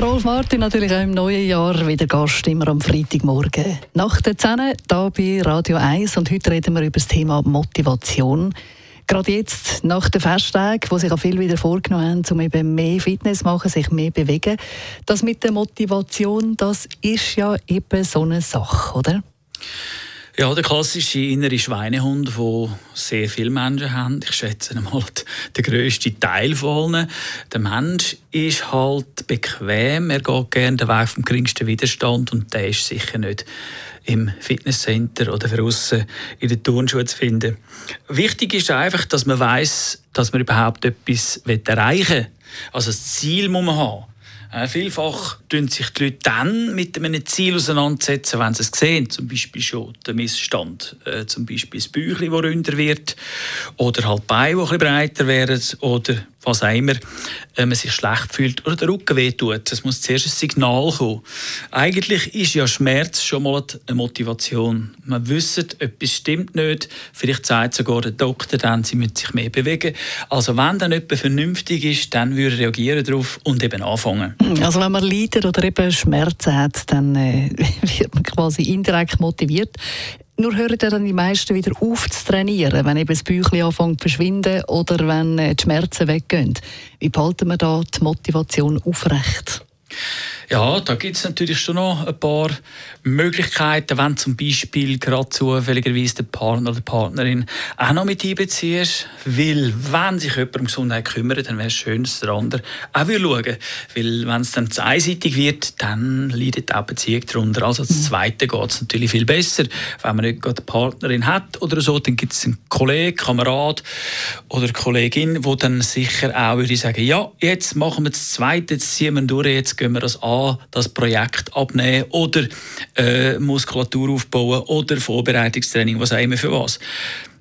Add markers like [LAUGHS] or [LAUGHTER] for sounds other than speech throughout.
Rolf Martin natürlich auch im neuen Jahr wieder Gast, immer am Freitagmorgen. Nach der 10 hier bei Radio 1 und heute reden wir über das Thema Motivation. Gerade jetzt, nach den Festtagen, wo sich auch viele wieder vorgenommen haben, um eben mehr Fitness zu machen, sich mehr bewegen. Das mit der Motivation, das ist ja eben so eine Sache, oder? Ja, der klassische innere Schweinehund, den sehr viele Menschen haben. Ich schätze mal der grösste Teil von allen. Der Mensch ist halt bequem, er geht gerne den Weg vom geringsten Widerstand und der ist sicher nicht im Fitnesscenter oder draußen in den Turnschuhen zu finden. Wichtig ist einfach, dass man weiß, dass man überhaupt etwas erreichen will. Also das Ziel muss man haben. Äh, vielfach tun sich die Leute dann mit einem Ziel auseinandersetzen, wenn sie es sehen, zum Beispiel schon der Missstand, äh, zum Beispiel das Bäuchlein, das ründer wird, oder halt die Beine, die ein bisschen breiter werden, oder was auch immer, äh, man sich schlecht fühlt oder der Rücken wehtut. Es muss zuerst ein Signal kommen. Eigentlich ist ja Schmerz schon mal eine Motivation. Man wissen, etwas stimmt nicht. Vielleicht sagt sogar der Doktor dann, sie müssen sich mehr bewegen. Also wenn dann jemand vernünftig ist, dann würde er reagieren darauf und eben anfangen. Also wenn man leidet oder eben Schmerzen hat, dann äh, [LAUGHS] wird man quasi indirekt motiviert. Nur hören dann die meisten wieder auf zu trainieren, wenn eben das Bäuchlein anfängt zu verschwinden oder wenn äh, die Schmerzen weggehen. Wie behalten wir da die Motivation aufrecht? Ja, da gibt es natürlich schon noch ein paar Möglichkeiten, wenn zum Beispiel gerade zufälligerweise der Partner oder die Partnerin auch noch mit einbeziehst. Weil, wenn sich jemand um Gesundheit kümmert, dann wäre es schön, dass der andere auch will schauen Weil, wenn es dann zu einseitig wird, dann leidet auch die Beziehung darunter. Also, das mhm. Zweite geht es natürlich viel besser. Wenn man nicht gerade eine Partnerin hat oder so, dann gibt es einen Kollegen, Kamerad oder Kollegin, wo dann sicher auch würde sagen, ja, jetzt machen wir das Zweite, jetzt ziehen wir durch, jetzt gehen wir das an das Projekt abnehmen oder äh, Muskulatur aufbauen oder Vorbereitungstraining, was auch immer für was.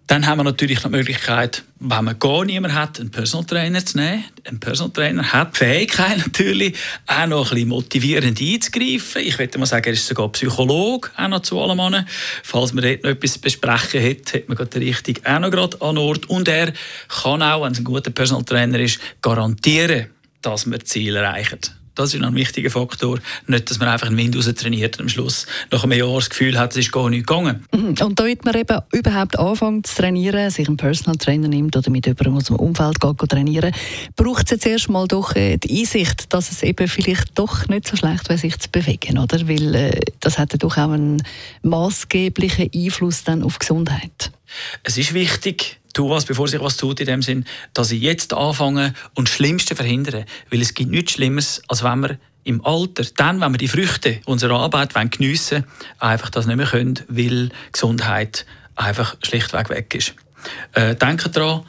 Dann haben wir natürlich noch die Möglichkeit, wenn man gar niemanden hat, einen Personal Trainer zu nehmen. Ein Personal Trainer hat die Fähigkeit natürlich, auch noch ein bisschen motivierend einzugreifen. Ich würde mal sagen, er ist sogar Psychologe, auch noch zu allem Mann. Falls man dort noch etwas besprechen hat, hat man gerade richtig auch noch gerade an Ort. Und er kann auch, wenn es ein guter Personal Trainer ist, garantieren, dass wir Ziele erreichen. Das ist ein wichtiger Faktor. Nicht, dass man einfach einen Wind trainiert und am Schluss nach einem Jahr das Gefühl hat, es ist gar nicht gegangen. Mhm. Und damit man eben überhaupt anfängt zu trainieren, sich einen Personal Trainer nimmt oder mit jemandem aus dem Umfeld geht, trainieren, braucht es jetzt erst mal doch äh, die Einsicht, dass es eben vielleicht doch nicht so schlecht wäre, sich zu bewegen, oder? Weil äh, das hat ja doch auch einen maßgeblichen Einfluss dann auf Gesundheit. Es ist wichtig, tu was, bevor sich was tut, in dem Sinn, dass ich jetzt anfange und das Schlimmste verhindere. Weil es gibt nichts Schlimmeres, als wenn wir im Alter, dann, wenn wir die Früchte unserer Arbeit geniessen wollen, einfach das nicht mehr können, weil Gesundheit einfach schlichtweg weg ist. Äh, denke daran,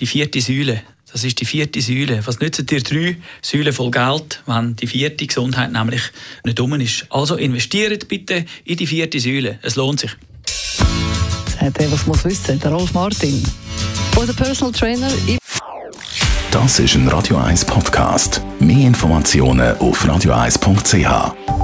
die vierte Säule, das ist die vierte Säule. Was nützen dir drei Säulen voll Geld, wenn die vierte Gesundheit nämlich nicht um ist? Also investiert bitte in die vierte Säule. Es lohnt sich. Hat er, was muss wissen, der Rolf Martin. Unser Personal Trainer. Das ist ein Radio 1 Podcast. Mehr Informationen auf radio1.ch.